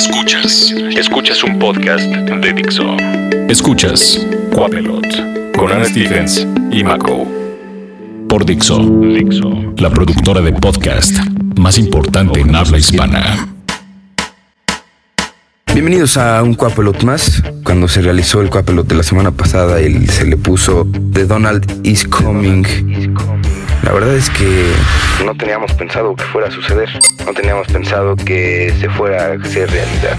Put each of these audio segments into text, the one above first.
Escuchas. Escuchas un podcast de Dixo. Escuchas Quapelot con Ana Stevens y Mako. Por Dixo. Dixo. La productora de podcast más importante en habla hispana. Bienvenidos a un Quapelot más. Cuando se realizó el Quapelot de la semana pasada, él se le puso The Donald is Coming. La verdad es que no teníamos pensado que fuera a suceder. No teníamos pensado que se fuera a ser realidad.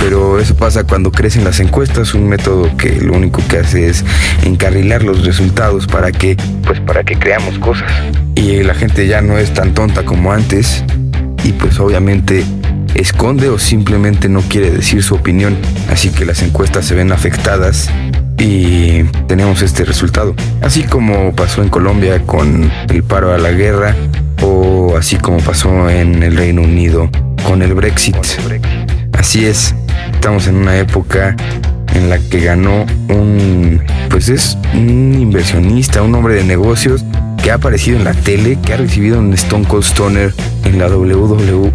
Pero eso pasa cuando crecen las encuestas, un método que lo único que hace es encarrilar los resultados para que, pues para que creamos cosas. Y la gente ya no es tan tonta como antes y pues obviamente esconde o simplemente no quiere decir su opinión, así que las encuestas se ven afectadas y tenemos este resultado. Así como pasó en Colombia con el paro a la guerra o así como pasó en el Reino Unido con el Brexit. Así es, estamos en una época en la que ganó un, pues es un inversionista, un hombre de negocios ha aparecido en la tele, que ha recibido un Stone Cold Stoner en la WWE,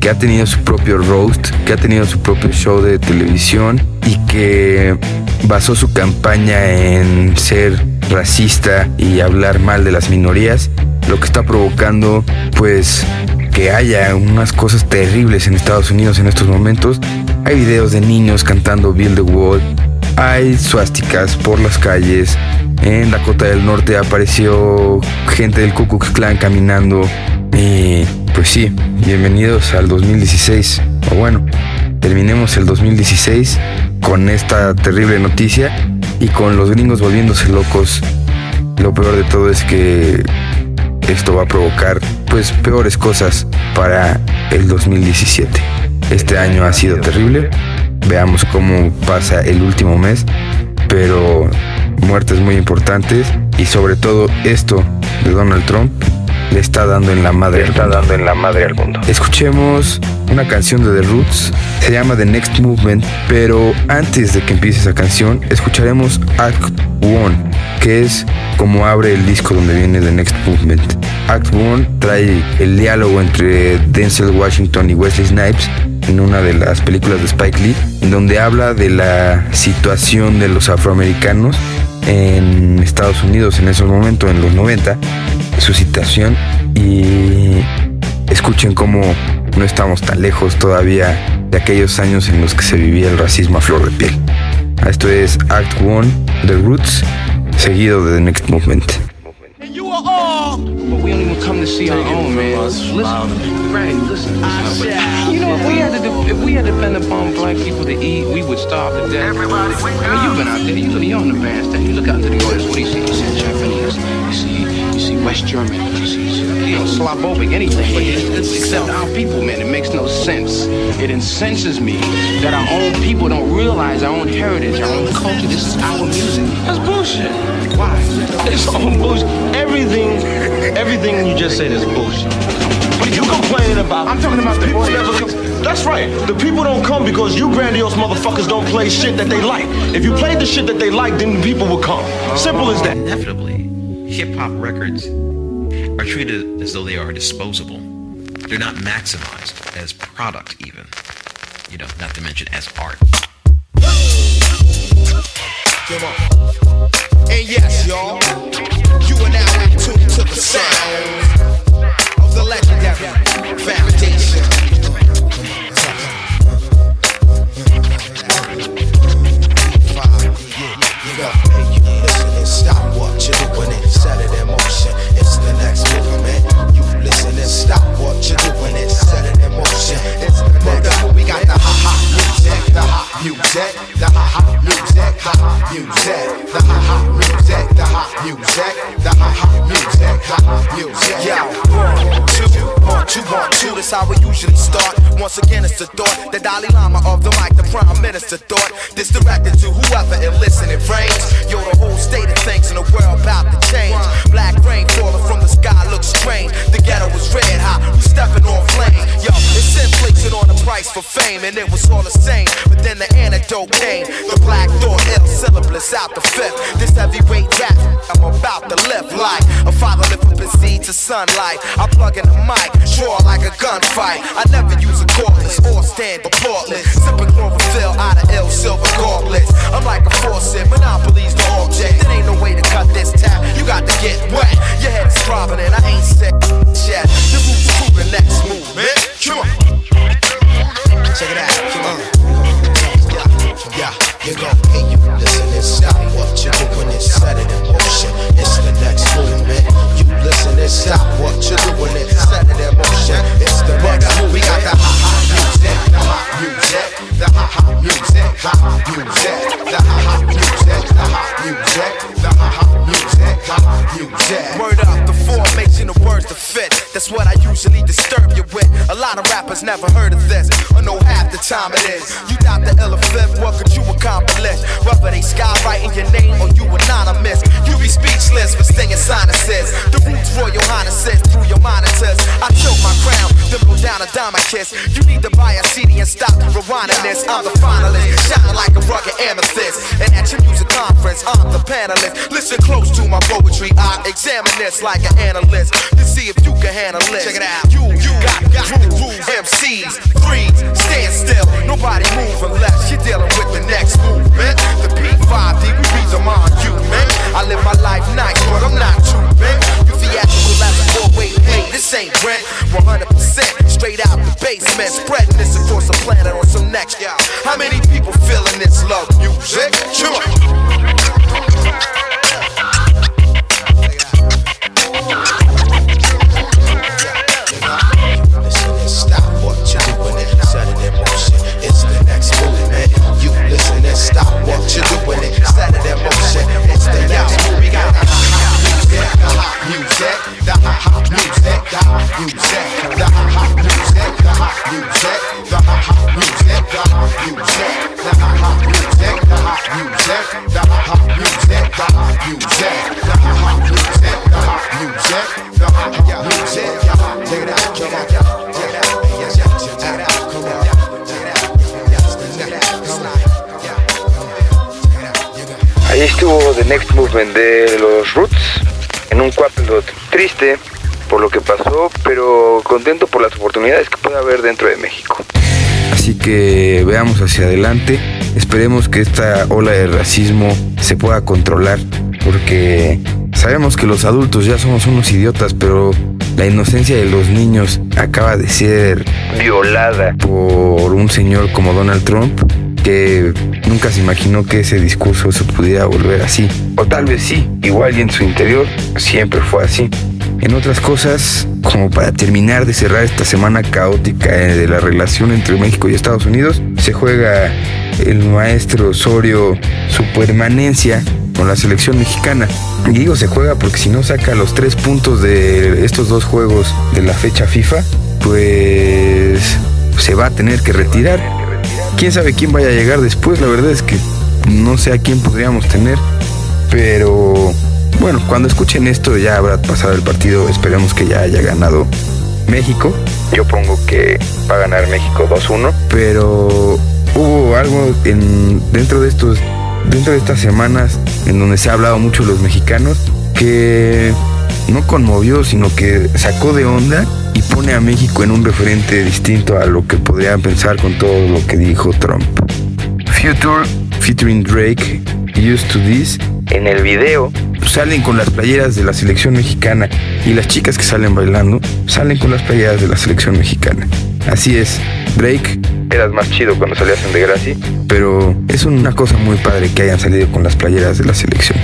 que ha tenido su propio roast, que ha tenido su propio show de televisión y que basó su campaña en ser racista y hablar mal de las minorías, lo que está provocando pues que haya unas cosas terribles en Estados Unidos en estos momentos. Hay videos de niños cantando Build the Wall, hay suásticas por las calles. En Dakota del Norte apareció gente del Ku Klux caminando. Y pues sí, bienvenidos al 2016. O bueno, terminemos el 2016 con esta terrible noticia y con los gringos volviéndose locos. Lo peor de todo es que esto va a provocar pues peores cosas para el 2017. Este año ha sido terrible. Veamos cómo pasa el último mes, pero muertes muy importantes y sobre todo esto de Donald Trump le está dando en la madre, le está dando en la madre al mundo. Escuchemos una canción de The Roots, se llama The Next Movement, pero antes de que empiece esa canción, escucharemos Act One, que es como abre el disco donde viene The Next Movement. Act One trae el diálogo entre Denzel Washington y Wesley Snipes en una de las películas de Spike Lee, donde habla de la situación de los afroamericanos en Estados Unidos en esos momentos, en los 90, su situación y escuchen cómo no estamos tan lejos todavía de aquellos años en los que se vivía el racismo a flor de piel. Esto es Act One, The Roots, seguido de The Next Movement. You are all. But we don't even come to see our own, man. Listen, right, listen. listen. You know, if we had to, de- if we had to depend upon black people to eat, we would starve to death. Everybody, I mean, you've been out there. You look, you're on the bandstand. You look out to the audience. What do you see? You see Japanese. You see, you see West German. You see, you know, Slavovic, anything. But it's, it's except our people, man. It makes no sense. It incenses me that our own people don't realize our own heritage, our own culture. This is our music. That's bullshit. Why? It's all bullshit. Everything, everything you just said is bullshit. But you complaining about? I'm talking about the people audience. never come. That's right. The people don't come because you grandiose motherfuckers don't play shit that they like. If you played the shit that they like, then the people would come. Simple as that. Inevitably, hip hop records are treated as though they are disposable. They're not maximized as product, even. You know, not to mention as art. And yes, y'all, you are now in tune to the sound of the legendary foundation. You're doing and set it in motion. It's the next We got the ha ha music, the hot music, the ha ha music, hot music, the ha ha music, the hot music, the ha ha music, hot music. Yo, two, one, two. That's how we usually start. Once again, it's the thought, the Dalai Lama of the mic, the Prime Minister thought. This directed to whoever and listening frames. Yo, the whole state of things in the world about to change. Black rain falling from the sky looks strange. The ghetto was red hot, we stepping on flame. Yo, it's inflation on the price for fame, and it was all the same. But then the antidote came. The black thought, ill syllabus out the fifth. This heavyweight rap, I'm about to live like a father lift up his seed to sunlight. I plug in the mic, draw like a gunfight. I never use a cordless or stand faultless. Sipping chlorophyll out of lot of rappers never heard of this, or know half the time it is. You doubt the elephant, what could you accomplish? Whether they skywriting your name or you anonymous, you be speechless for stinging sinuses. The roots royal highnesses through your monitors. I tilt my crown, pull down a diamond kiss. You need to buy a CD and stop rewinding this. I'm the finalist, shining like a rugged amethyst. And at your music conference, I'm the panelist. Listen close to my poetry, I examine this like an analyst to see if you can handle it. Check it out. You, you got, got rules, MCs, freeze, stand still. Nobody move unless you're dealing with the next movement. The P5D, we beat them on you, man. I live my life nice, but I'm not too big. You theatrical as a four wait, hey, this ain't rent. 100% straight out the basement, Ahí estuvo The Next Movement de los Roots en un cuarto triste por lo que pasó, pero contento por las oportunidades que puede haber dentro de México. Así que veamos hacia adelante, esperemos que esta ola de racismo se pueda controlar, porque sabemos que los adultos ya somos unos idiotas, pero la inocencia de los niños acaba de ser violada por un señor como Donald Trump que nunca se imaginó que ese discurso se pudiera volver así. O tal vez sí, igual y en su interior siempre fue así. En otras cosas, como para terminar de cerrar esta semana caótica eh, de la relación entre México y Estados Unidos, se juega el maestro Osorio su permanencia con la selección mexicana. Y digo se juega porque si no saca los tres puntos de estos dos juegos de la fecha FIFA, pues se va a tener que retirar. Quién sabe quién vaya a llegar después, la verdad es que no sé a quién podríamos tener, pero bueno, cuando escuchen esto ya habrá pasado el partido, esperemos que ya haya ganado México. Yo pongo que va a ganar México 2-1, pero hubo algo en, dentro de estos dentro de estas semanas en donde se ha hablado mucho de los mexicanos que no conmovió, sino que sacó de onda y pone a México en un referente distinto a lo que podrían pensar con todo lo que dijo Trump. Future featuring Drake, Used to This, en el video salen con las playeras de la selección mexicana y las chicas que salen bailando salen con las playeras de la selección mexicana. Así es, Drake, eras más chido cuando salías en Degrassi, pero es una cosa muy padre que hayan salido con las playeras de la selección.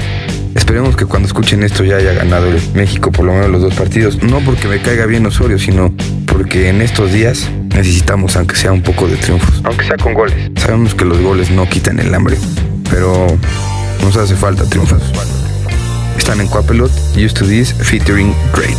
Esperemos que cuando escuchen esto ya haya ganado el México por lo menos los dos partidos. No porque me caiga bien Osorio, sino porque en estos días necesitamos aunque sea un poco de triunfos. Aunque sea con goles. Sabemos que los goles no quitan el hambre, pero nos hace falta triunfos. Están en Coapelot, Used to This, featuring Drake.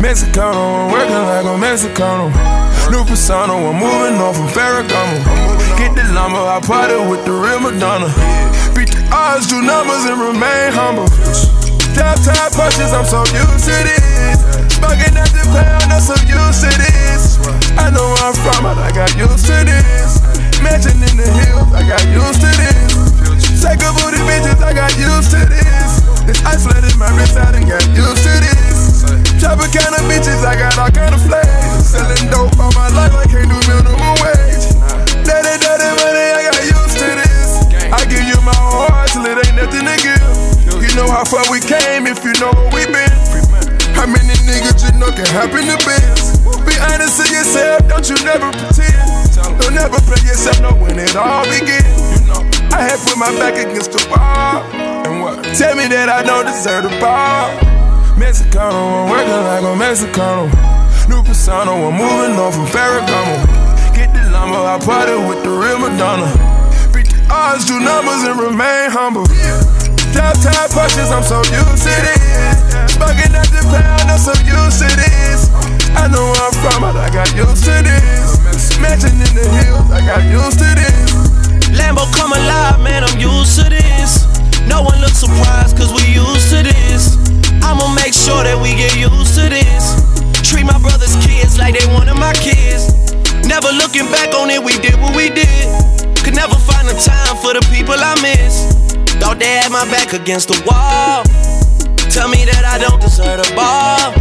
Mexicano, working like a Mexicano. New persona, I'm moving on from Ferragamo. Get the lumber, I party with the real Madonna. Beat the odds, do numbers, and remain humble. Top top punches, I'm so used to this. Bugging at the pound, I'm so used to this. I know where I'm from, I got used to this. Mansion in the hills, I got used to this. Me that I don't deserve the ball. Mexicano, I'm working like a Mexicano. New persona, I'm moving on from Ferragamo. Get the lumber, I party with the real Madonna. Beat the odds, do numbers, and remain humble. Drop top punches, I'm so used to this. Smoking at the pound, I'm so used to this. I know where I'm from, but I got used to this. Mansion in the hills, I got used to this. Lambo come alive, man, I'm used to this. No one looks surprised, cause we used to this. I'ma make sure that we get used to this. Treat my brother's kids like they one of my kids. Never looking back on it, we did what we did. Could never find the time for the people I miss. Thought they had my back against the wall. Tell me that I don't deserve the ball.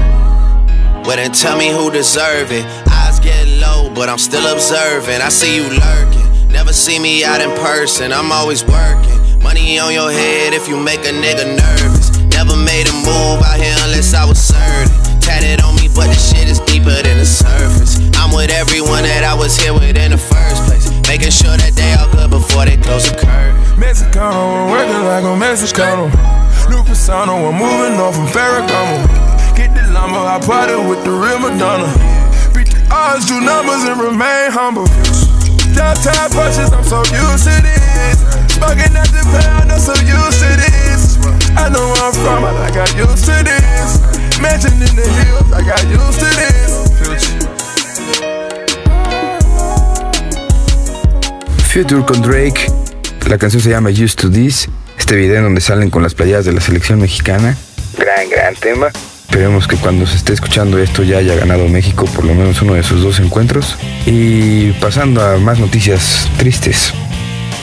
Well, then tell me who deserve it. Eyes get low, but I'm still observing. I see you lurking. Never see me out in person, I'm always working. Money on your head if you make a nigga nervous. Never made a move out here unless I was certain. Tatted on me, but the shit is deeper than the surface. I'm with everyone that I was here with in the first place. Making sure that they all good before they close the curtain. Mexicano, working like a Mexicano. New persona, I'm moving on from Ferragamo. Get the lumber, I party with the real Madonna. Beat the odds, do numbers, and remain humble. Top punches, I'm so used to this. I'm so used to this. I know where I'm from, but I got used to this. Mansion in the hills, I got used to this. Future con Drake. La canción se llama Used to This. Este video en donde salen con las playadas de la selección mexicana. Gran, gran tema. Esperemos que cuando se esté escuchando esto ya haya ganado México por lo menos uno de sus dos encuentros. Y pasando a más noticias tristes.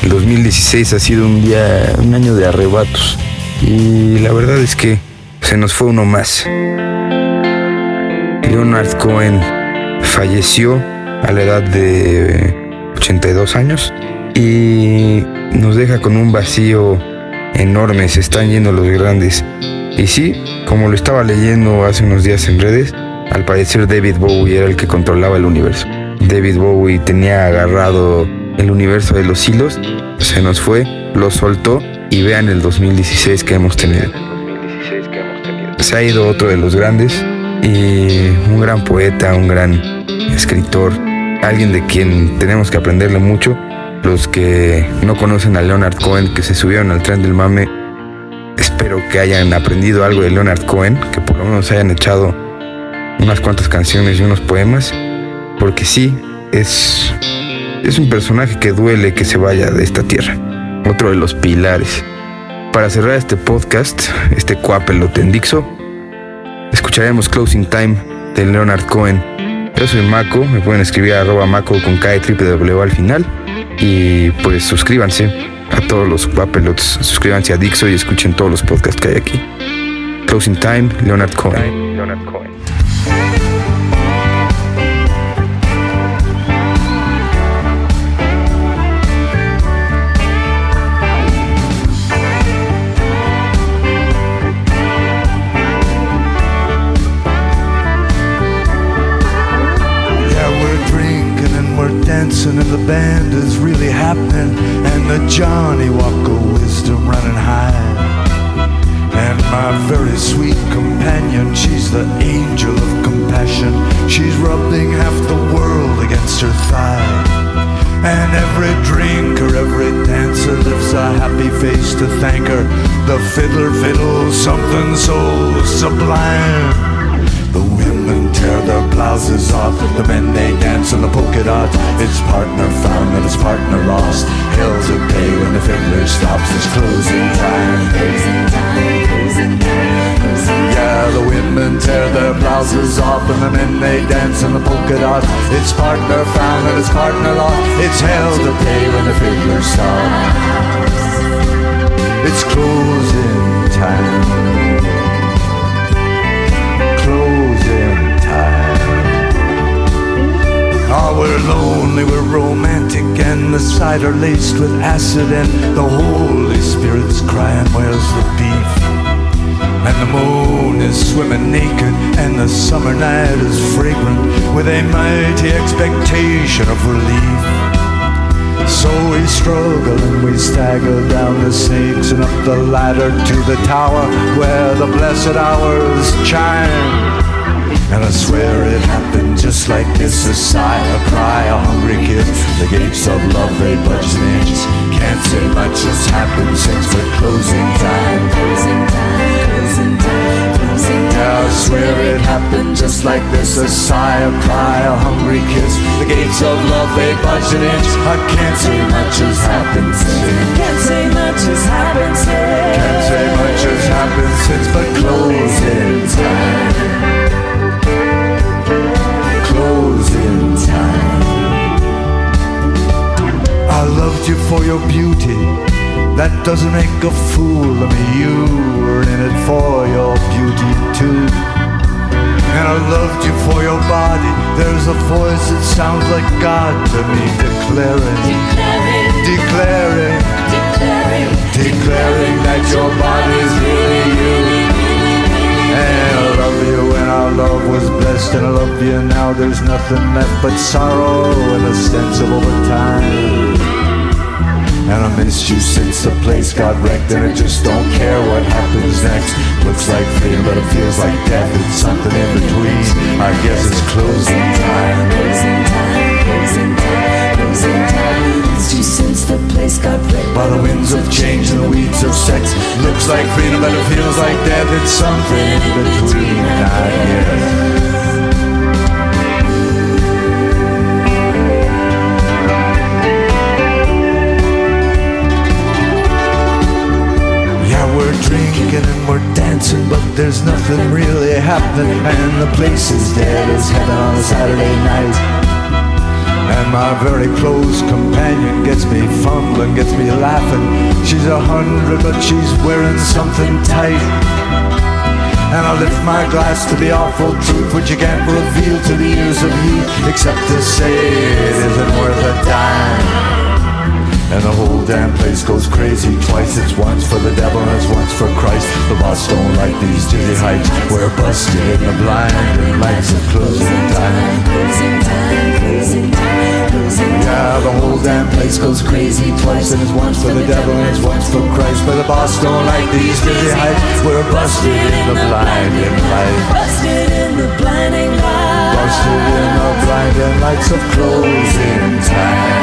El 2016 ha sido un día, un año de arrebatos. Y la verdad es que se nos fue uno más. Leonard Cohen falleció a la edad de 82 años y nos deja con un vacío enorme, se están yendo los grandes. Y sí, como lo estaba leyendo hace unos días en redes, al parecer David Bowie era el que controlaba el universo. David Bowie tenía agarrado el universo de los hilos, se nos fue, lo soltó y vean el 2016 que hemos tenido. Se ha ido otro de los grandes y un gran poeta, un gran escritor, alguien de quien tenemos que aprenderle mucho. Los que no conocen a Leonard Cohen, que se subieron al tren del mame, espero que hayan aprendido algo de Leonard Cohen, que por lo menos hayan echado unas cuantas canciones y unos poemas, porque sí, es, es un personaje que duele que se vaya de esta tierra, otro de los pilares. Para cerrar este podcast, este cuapelote en Dixo, escucharemos Closing Time de Leonard Cohen. Yo soy Mako, me pueden escribir a arroba Mako con K W al final. Y pues suscríbanse a todos los Papelots, suscríbanse a Dixo y escuchen todos los podcasts que hay aquí. Closing Time, Leonard Cohen. Leonard Cohen. Band is really happening and the Johnny Walker wisdom running high. And my very sweet companion, she's the angel of compassion. She's rubbing half the world against her thigh. And every drinker, every dancer lifts a happy face to thank her. The fiddler fiddles something so sublime. The women tear their blouses off, the men they dance in the polka dot. His partner found and his partner lost. Hell to pay when the fiddler stops. It's closing time. Yeah, Yeah, the women tear their blouses off and the men they dance in the polka dots. It's partner found and it's partner lost. It's hell to pay when the fiddler stops. It's closing time. Cider laced with acid, and the Holy Spirit's crying, Where's the beef? And the moon is swimming naked, and the summer night is fragrant with a mighty expectation of relief. So we struggle and we stagger down the snakes and up the ladder to the tower where the blessed hours chime. And I swear it happened just like this A sigh, a cry, a hungry kiss The gates of love, they budge an inch. Can't say much has happened since the closing time. Closing time, closing time, closing time. Yeah, I swear it happened just like this. A sigh, a cry, a hungry kiss. The gates of love, they budge an inch. I can't say much has happened since. Can't say much has happened since. Can't say much has happened since But closing time loved you for your beauty. That doesn't make a fool of me. You were in it for your beauty too. And I loved you for your body. There's a voice that sounds like God to me, declaring, declaring, declaring, declaring that your body's really you. And I love you when our love was blessed And I love you now There's nothing left but sorrow And a sense of overtime And I missed you since the place got wrecked And I just don't care what happens next. Looks like freedom but it feels like death. It's something in between. I guess it's closing time. Closing time, closing time, closing time. It's you since the place got wrecked. By the winds of change and the weeds of sex. Looks like freedom but it feels like death. It's something in between. I And the place is dead as heaven on a Saturday night. And my very close companion gets me fumbling, gets me laughing. She's a hundred, but she's wearing something tight. And I lift my glass to the awful truth, which you can't reveal to the ears of youth, except to say it isn't worth a dime. And the whole damn place goes crazy twice. It's once for the devil and it's once for Christ. The boss don't like these dizzy heights. We're busted in the blinding lights of closing time. Closing time, closing time, closing time Yeah, the whole damn place goes crazy twice. And it's once for the devil and it's once for Christ. But the boss don't like these dizzy heights. We're busted in the blinding light. Busted in the blinding light Busted in the blinding lights of closing time.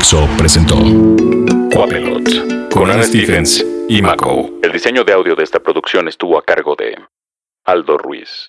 Dixo presentó Quapelot con Ana Stephens y Mako. El diseño de audio de esta producción estuvo a cargo de Aldo Ruiz.